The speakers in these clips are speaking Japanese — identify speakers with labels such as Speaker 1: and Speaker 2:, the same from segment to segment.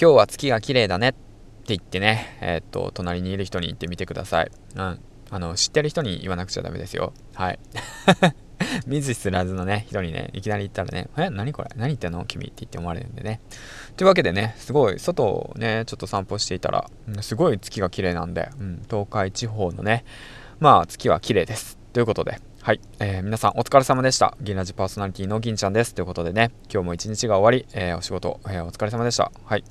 Speaker 1: 今日は月が綺麗だねって言ってね、えー、っと、隣にいる人に言ってみてください。うん。あの、知ってる人に言わなくちゃダメですよ。はい。見ず知らずのね、人にね、いきなり言ったらね、え、何これ？何言ってんの？君って言って思われるんでね。というわけでね、すごい、外をね、ちょっと散歩していたら、すごい月が綺麗なんで、うん、東海地方のね、まあ、月は綺麗です。ということで、はい、えー、皆さんお疲れ様でした。銀ラジパーソナリティの銀ちゃんです。ということでね、今日も一日が終わり、えー、お仕事、えー、お疲れ様でした。はい。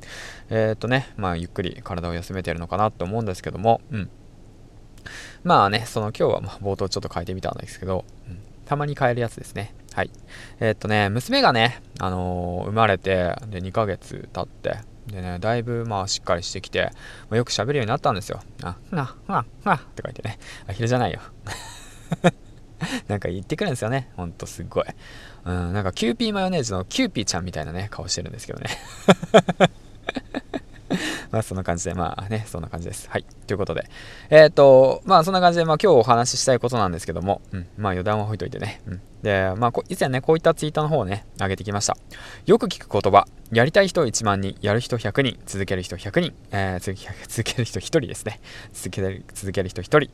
Speaker 1: えー、っとね、まあ、ゆっくり体を休めてるのかなと思うんですけども、うん。まあね、その今日はま冒頭ちょっと変えてみたんですけど、うん、たまに変えるやつですね。はい。えー、っとね、娘がね、あの生まれて、で、2ヶ月経って、でね、だいぶまあしっかりしてきて、まあ、よく喋るようになったんですよ。あ、な、ふな、ふなって書いてね。あ、昼じゃないよ。なんか言ってくるんですよね。ほんとすっごい。うん、なんかキューピーマヨネーズのキューピーちゃんみたいなね、顔してるんですけどね。まあそんな感じで、まあね、そんな感じです。はい。ということで。えっ、ー、と、まあそんな感じで、まあ今日お話ししたいことなんですけども、うん、まあ余談は置いといてね。うん。で、まあ以前ね、こういったツイートの方をね、上げてきました。よく聞く言葉、やりたい人1万人、やる人100人、続ける人100人、えー、続け る人1人ですね。続ける続ける人1人。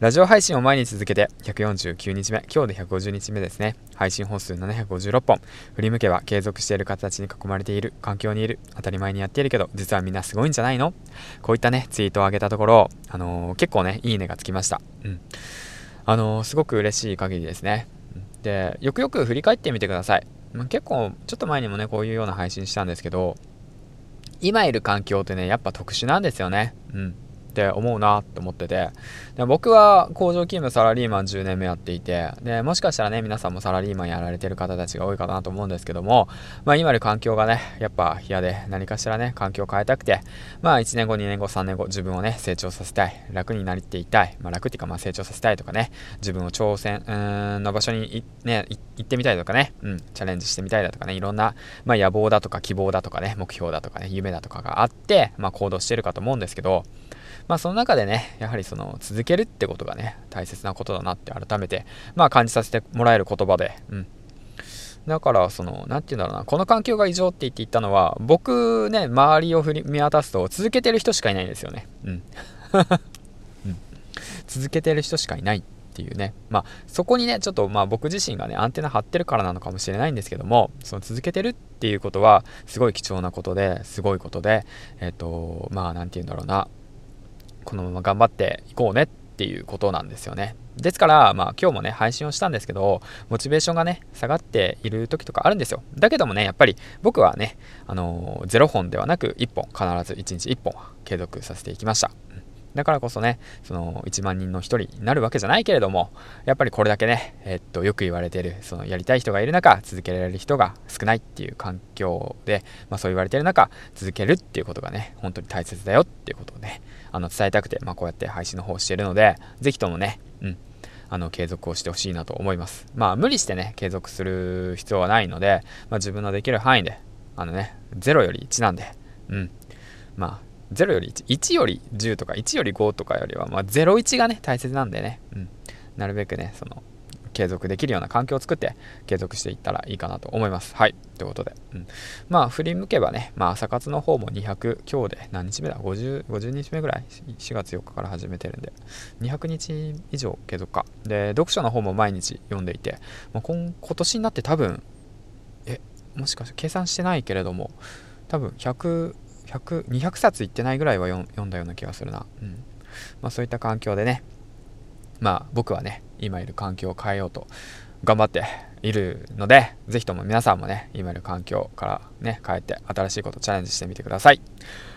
Speaker 1: ラジオ配信を毎日続けて149日目、今日で150日目ですね。配信本数756本。振り向けば継続している形に囲まれている、環境にいる、当たり前にやっているけど、実はみんなすごいんじゃないの？こういったね、ツイートを上げたところ、あのー、結構ね、いいねがつきました。うん。あのー、すごく嬉しい限りですね。で、よくよく振り返ってみてください。ま、結構ちょっと前にもねこういうような配信したんですけど今いる環境ってねやっぱ特殊なんですよねうんって思うなって思ってて。で僕は工場勤務サラリーマン10年目やっていて。でもしかしたらね皆さんもサラリーマンやられてる方たちが多いかなと思うんですけども、まあ、今の環境がねやっぱ嫌で何かしらね環境を変えたくて。まあ1年後2年後3年後自分をね成長させたい。楽になりていたい、まあ、楽っていうかまあ成長させたいとかね。自分を挑戦の場所にね行ってみたいとかね、うん、チャレンジしてみたいだとかね。いろんな、まあ、野望だとか希望だとかね目標だとかね夢だとかがあって、まあ、行動してるかと思うんですけど。まあその中でね、やはりその続けるってことがね、大切なことだなって改めて、まあ感じさせてもらえる言葉で、うん。だから、その、なんて言うんだろうな、この環境が異常って言って言ったのは、僕ね、周りを振り見渡すと、続けてる人しかいないんですよね。うん。うん、続けてる人しかいないっていうね。まあ、そこにね、ちょっとまあ僕自身がね、アンテナ張ってるからなのかもしれないんですけども、その続けてるっていうことは、すごい貴重なことで、すごいことで、えっ、ー、と、まあ、なんて言うんだろうな、このまま頑張っていこうねっていうことなんですよね。ですから、まあ今日もね、配信をしたんですけど、モチベーションがね、下がっている時とかあるんですよ。だけどもね、やっぱり僕はね、あのー、0本ではなく1本、必ず1日1本継続させていきました。だからこそね、その1万人の1人になるわけじゃないけれども、やっぱりこれだけね、えっと、よく言われている、そのやりたい人がいる中、続けられる人が少ないっていう環境で、まあそう言われてる中、続けるっていうことがね、本当に大切だよっていうことをね、あの伝えたくて、まあこうやって配信の方をしているので、ぜひともね、うん、あの継続をしてほしいなと思います。まあ無理してね、継続する必要はないので、まあ自分のできる範囲で、あのね、0より1なんで、うん、まあ0より1、1より10とか1より5とかよりは、まあ、01がね、大切なんでね、うん、なるべくね、その、継続できるような環境を作って継続していったらいいかなと思います。はい。ということで。うん、まあ、振り向けばね、まあ、朝活の方も200、今日で何日目だ ?50、50日目ぐらい ?4 月4日から始めてるんで、200日以上継続か。で、読書の方も毎日読んでいて、まあ、今今年になって多分、え、もしかして計算してないけれども、多分100、200冊いってないぐらいは読んだような気がするな、うんまあ、そういった環境でねまあ僕はね今いる環境を変えようと頑張っているので是非とも皆さんもね今いる環境からね変えて新しいことチャレンジしてみてください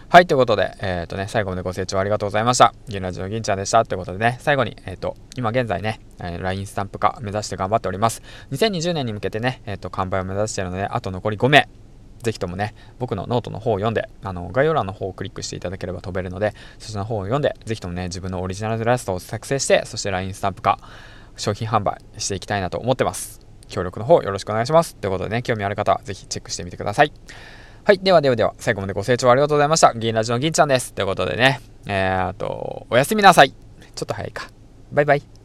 Speaker 1: はい、ということで、えっ、ー、とね、最後までご清聴ありがとうございました。銀ラジオ銀ちゃんでした。ということでね、最後に、えっ、ー、と、今現在ね、え、LINE スタンプ化目指して頑張っております。2020年に向けてね、えっ、と、完売を目指しているので、あと残り5名。ぜひともね、僕のノートの方を読んで、あの、概要欄の方をクリックしていただければ飛べるので、そちらの方を読んで、ぜひともね、自分のオリジナルイラストを作成して、そして LINE スタンプ化、商品販売していきたいなと思ってます。協力の方よろしくお願いします。ということでね、興味ある方はぜひチェックしてみてください。はい。ではではでは、最後までご清聴ありがとうございました。銀ラジオの銀ちゃんです。ということでね、えー、っと、おやすみなさい。ちょっと早いか。バイバイ。